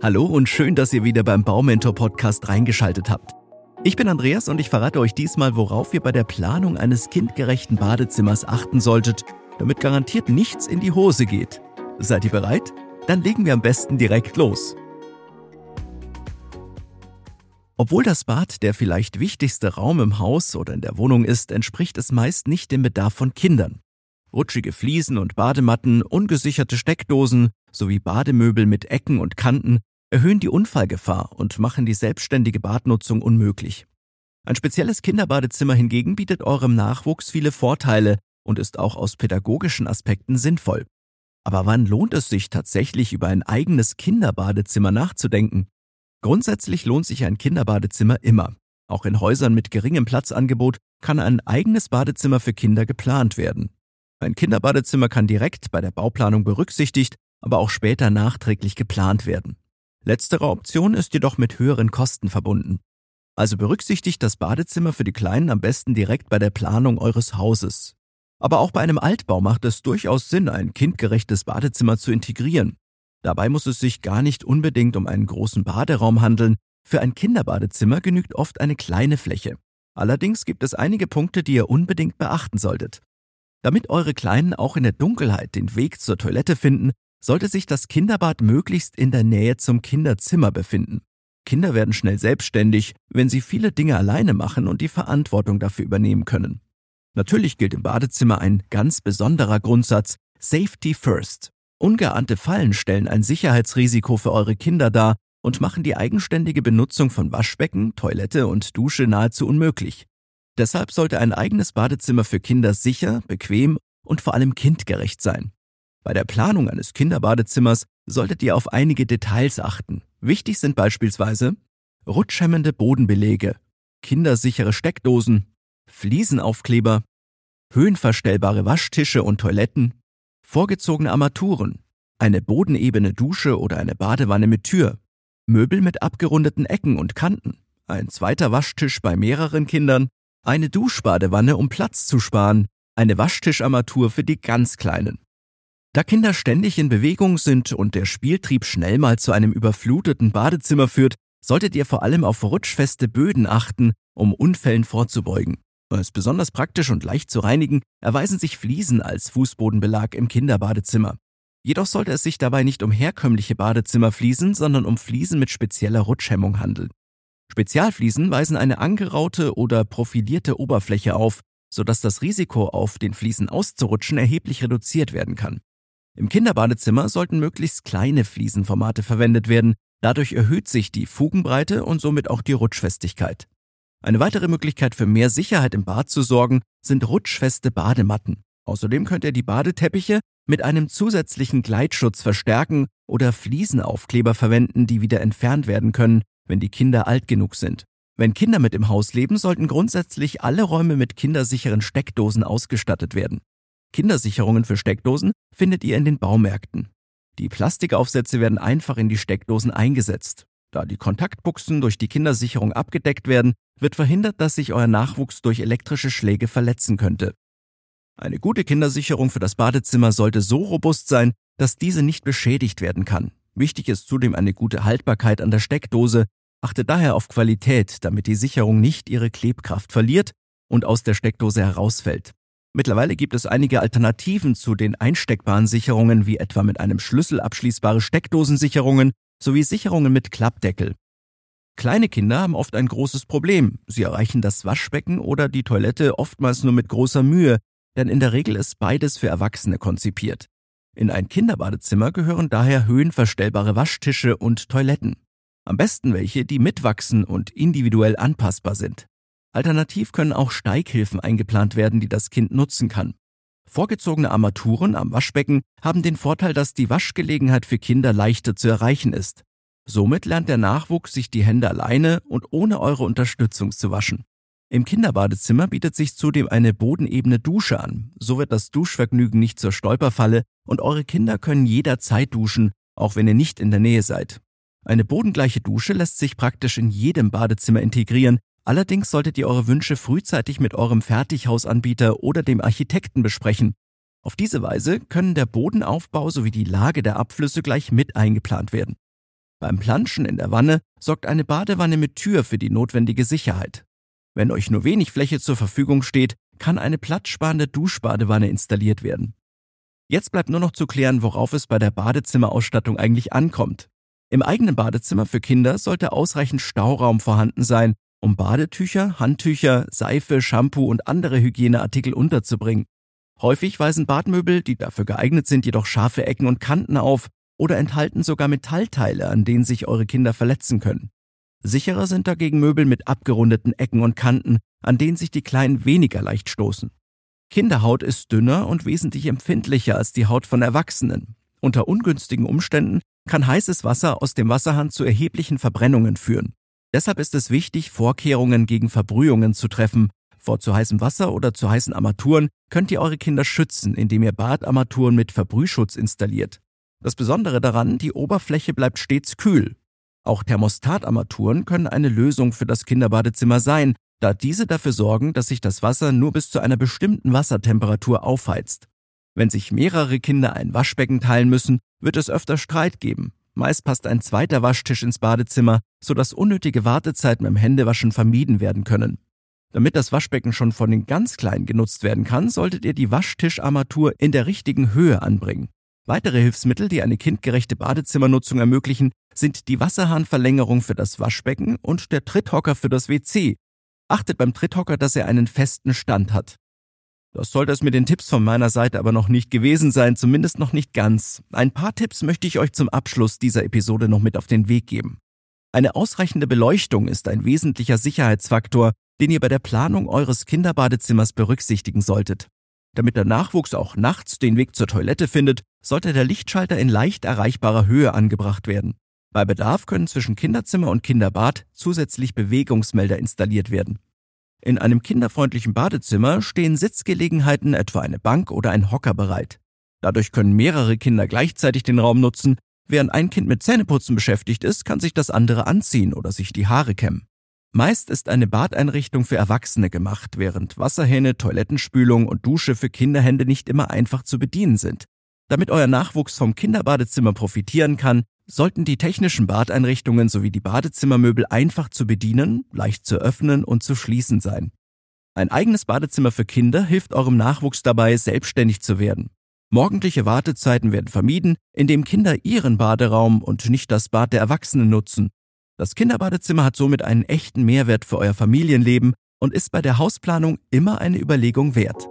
Hallo und schön, dass ihr wieder beim Baumentor Podcast reingeschaltet habt. Ich bin Andreas und ich verrate euch diesmal, worauf ihr bei der Planung eines kindgerechten Badezimmers achten solltet, damit garantiert nichts in die Hose geht. Seid ihr bereit? Dann legen wir am besten direkt los. Obwohl das Bad der vielleicht wichtigste Raum im Haus oder in der Wohnung ist, entspricht es meist nicht dem Bedarf von Kindern. Rutschige Fliesen und Badematten, ungesicherte Steckdosen sowie Bademöbel mit Ecken und Kanten erhöhen die Unfallgefahr und machen die selbstständige Badnutzung unmöglich. Ein spezielles Kinderbadezimmer hingegen bietet eurem Nachwuchs viele Vorteile und ist auch aus pädagogischen Aspekten sinnvoll. Aber wann lohnt es sich tatsächlich über ein eigenes Kinderbadezimmer nachzudenken? Grundsätzlich lohnt sich ein Kinderbadezimmer immer. Auch in Häusern mit geringem Platzangebot kann ein eigenes Badezimmer für Kinder geplant werden. Ein Kinderbadezimmer kann direkt bei der Bauplanung berücksichtigt, aber auch später nachträglich geplant werden. Letztere Option ist jedoch mit höheren Kosten verbunden. Also berücksichtigt das Badezimmer für die Kleinen am besten direkt bei der Planung eures Hauses. Aber auch bei einem Altbau macht es durchaus Sinn, ein kindgerechtes Badezimmer zu integrieren. Dabei muss es sich gar nicht unbedingt um einen großen Baderaum handeln. Für ein Kinderbadezimmer genügt oft eine kleine Fläche. Allerdings gibt es einige Punkte, die ihr unbedingt beachten solltet. Damit eure Kleinen auch in der Dunkelheit den Weg zur Toilette finden, sollte sich das Kinderbad möglichst in der Nähe zum Kinderzimmer befinden. Kinder werden schnell selbstständig, wenn sie viele Dinge alleine machen und die Verantwortung dafür übernehmen können. Natürlich gilt im Badezimmer ein ganz besonderer Grundsatz Safety First. Ungeahnte Fallen stellen ein Sicherheitsrisiko für eure Kinder dar und machen die eigenständige Benutzung von Waschbecken, Toilette und Dusche nahezu unmöglich. Deshalb sollte ein eigenes Badezimmer für Kinder sicher, bequem und vor allem kindgerecht sein. Bei der Planung eines Kinderbadezimmers solltet ihr auf einige Details achten. Wichtig sind beispielsweise rutschhemmende Bodenbelege, kindersichere Steckdosen, Fliesenaufkleber, höhenverstellbare Waschtische und Toiletten, vorgezogene Armaturen, eine bodenebene Dusche oder eine Badewanne mit Tür, Möbel mit abgerundeten Ecken und Kanten, ein zweiter Waschtisch bei mehreren Kindern, eine Duschbadewanne, um Platz zu sparen, eine Waschtischarmatur für die ganz Kleinen. Da Kinder ständig in Bewegung sind und der Spieltrieb schnell mal zu einem überfluteten Badezimmer führt, solltet ihr vor allem auf rutschfeste Böden achten, um Unfällen vorzubeugen. Als besonders praktisch und leicht zu reinigen erweisen sich Fliesen als Fußbodenbelag im Kinderbadezimmer. Jedoch sollte es sich dabei nicht um herkömmliche Badezimmerfliesen, sondern um Fliesen mit spezieller Rutschhemmung handeln. Spezialfliesen weisen eine angeraute oder profilierte Oberfläche auf, sodass das Risiko, auf den Fliesen auszurutschen, erheblich reduziert werden kann. Im Kinderbadezimmer sollten möglichst kleine Fliesenformate verwendet werden, dadurch erhöht sich die Fugenbreite und somit auch die Rutschfestigkeit. Eine weitere Möglichkeit für mehr Sicherheit im Bad zu sorgen, sind rutschfeste Badematten. Außerdem könnt ihr die Badeteppiche mit einem zusätzlichen Gleitschutz verstärken oder Fliesenaufkleber verwenden, die wieder entfernt werden können, wenn die Kinder alt genug sind. Wenn Kinder mit im Haus leben, sollten grundsätzlich alle Räume mit kindersicheren Steckdosen ausgestattet werden. Kindersicherungen für Steckdosen findet ihr in den Baumärkten. Die Plastikaufsätze werden einfach in die Steckdosen eingesetzt. Da die Kontaktbuchsen durch die Kindersicherung abgedeckt werden, wird verhindert, dass sich euer Nachwuchs durch elektrische Schläge verletzen könnte. Eine gute Kindersicherung für das Badezimmer sollte so robust sein, dass diese nicht beschädigt werden kann. Wichtig ist zudem eine gute Haltbarkeit an der Steckdose. Achte daher auf Qualität, damit die Sicherung nicht ihre Klebkraft verliert und aus der Steckdose herausfällt. Mittlerweile gibt es einige Alternativen zu den einsteckbaren Sicherungen, wie etwa mit einem Schlüssel abschließbare Steckdosensicherungen sowie Sicherungen mit Klappdeckel. Kleine Kinder haben oft ein großes Problem. Sie erreichen das Waschbecken oder die Toilette oftmals nur mit großer Mühe, denn in der Regel ist beides für Erwachsene konzipiert. In ein Kinderbadezimmer gehören daher höhenverstellbare Waschtische und Toiletten. Am besten welche, die mitwachsen und individuell anpassbar sind. Alternativ können auch Steighilfen eingeplant werden, die das Kind nutzen kann. Vorgezogene Armaturen am Waschbecken haben den Vorteil, dass die Waschgelegenheit für Kinder leichter zu erreichen ist. Somit lernt der Nachwuchs sich die Hände alleine und ohne eure Unterstützung zu waschen. Im Kinderbadezimmer bietet sich zudem eine bodenebene Dusche an. So wird das Duschvergnügen nicht zur Stolperfalle und eure Kinder können jederzeit duschen, auch wenn ihr nicht in der Nähe seid. Eine bodengleiche Dusche lässt sich praktisch in jedem Badezimmer integrieren. Allerdings solltet ihr eure Wünsche frühzeitig mit eurem Fertighausanbieter oder dem Architekten besprechen. Auf diese Weise können der Bodenaufbau sowie die Lage der Abflüsse gleich mit eingeplant werden. Beim Planschen in der Wanne sorgt eine Badewanne mit Tür für die notwendige Sicherheit. Wenn euch nur wenig Fläche zur Verfügung steht, kann eine platzsparende Duschbadewanne installiert werden. Jetzt bleibt nur noch zu klären, worauf es bei der Badezimmerausstattung eigentlich ankommt. Im eigenen Badezimmer für Kinder sollte ausreichend Stauraum vorhanden sein, um Badetücher, Handtücher, Seife, Shampoo und andere Hygieneartikel unterzubringen. Häufig weisen Badmöbel, die dafür geeignet sind, jedoch scharfe Ecken und Kanten auf oder enthalten sogar Metallteile, an denen sich eure Kinder verletzen können. Sicherer sind dagegen Möbel mit abgerundeten Ecken und Kanten, an denen sich die Kleinen weniger leicht stoßen. Kinderhaut ist dünner und wesentlich empfindlicher als die Haut von Erwachsenen. Unter ungünstigen Umständen kann heißes Wasser aus dem Wasserhahn zu erheblichen Verbrennungen führen. Deshalb ist es wichtig, Vorkehrungen gegen Verbrühungen zu treffen. Vor zu heißem Wasser oder zu heißen Armaturen könnt ihr eure Kinder schützen, indem ihr Badarmaturen mit Verbrühschutz installiert. Das Besondere daran, die Oberfläche bleibt stets kühl. Auch Thermostatarmaturen können eine Lösung für das Kinderbadezimmer sein, da diese dafür sorgen, dass sich das Wasser nur bis zu einer bestimmten Wassertemperatur aufheizt. Wenn sich mehrere Kinder ein Waschbecken teilen müssen, wird es öfter Streit geben. Meist passt ein zweiter Waschtisch ins Badezimmer, sodass unnötige Wartezeiten beim Händewaschen vermieden werden können. Damit das Waschbecken schon von den ganz Kleinen genutzt werden kann, solltet ihr die Waschtischarmatur in der richtigen Höhe anbringen. Weitere Hilfsmittel, die eine kindgerechte Badezimmernutzung ermöglichen, sind die Wasserhahnverlängerung für das Waschbecken und der Tritthocker für das WC. Achtet beim Tritthocker, dass er einen festen Stand hat. Das sollte es mit den Tipps von meiner Seite aber noch nicht gewesen sein, zumindest noch nicht ganz. Ein paar Tipps möchte ich euch zum Abschluss dieser Episode noch mit auf den Weg geben. Eine ausreichende Beleuchtung ist ein wesentlicher Sicherheitsfaktor, den ihr bei der Planung eures Kinderbadezimmers berücksichtigen solltet. Damit der Nachwuchs auch nachts den Weg zur Toilette findet, sollte der Lichtschalter in leicht erreichbarer Höhe angebracht werden. Bei Bedarf können zwischen Kinderzimmer und Kinderbad zusätzlich Bewegungsmelder installiert werden. In einem kinderfreundlichen Badezimmer stehen Sitzgelegenheiten, etwa eine Bank oder ein Hocker bereit. Dadurch können mehrere Kinder gleichzeitig den Raum nutzen. Während ein Kind mit Zähneputzen beschäftigt ist, kann sich das andere anziehen oder sich die Haare kämmen. Meist ist eine Badeinrichtung für Erwachsene gemacht, während Wasserhähne, Toilettenspülung und Dusche für Kinderhände nicht immer einfach zu bedienen sind. Damit euer Nachwuchs vom Kinderbadezimmer profitieren kann, sollten die technischen Badeinrichtungen sowie die Badezimmermöbel einfach zu bedienen, leicht zu öffnen und zu schließen sein. Ein eigenes Badezimmer für Kinder hilft eurem Nachwuchs dabei, selbstständig zu werden. Morgendliche Wartezeiten werden vermieden, indem Kinder ihren Baderaum und nicht das Bad der Erwachsenen nutzen. Das Kinderbadezimmer hat somit einen echten Mehrwert für euer Familienleben und ist bei der Hausplanung immer eine Überlegung wert.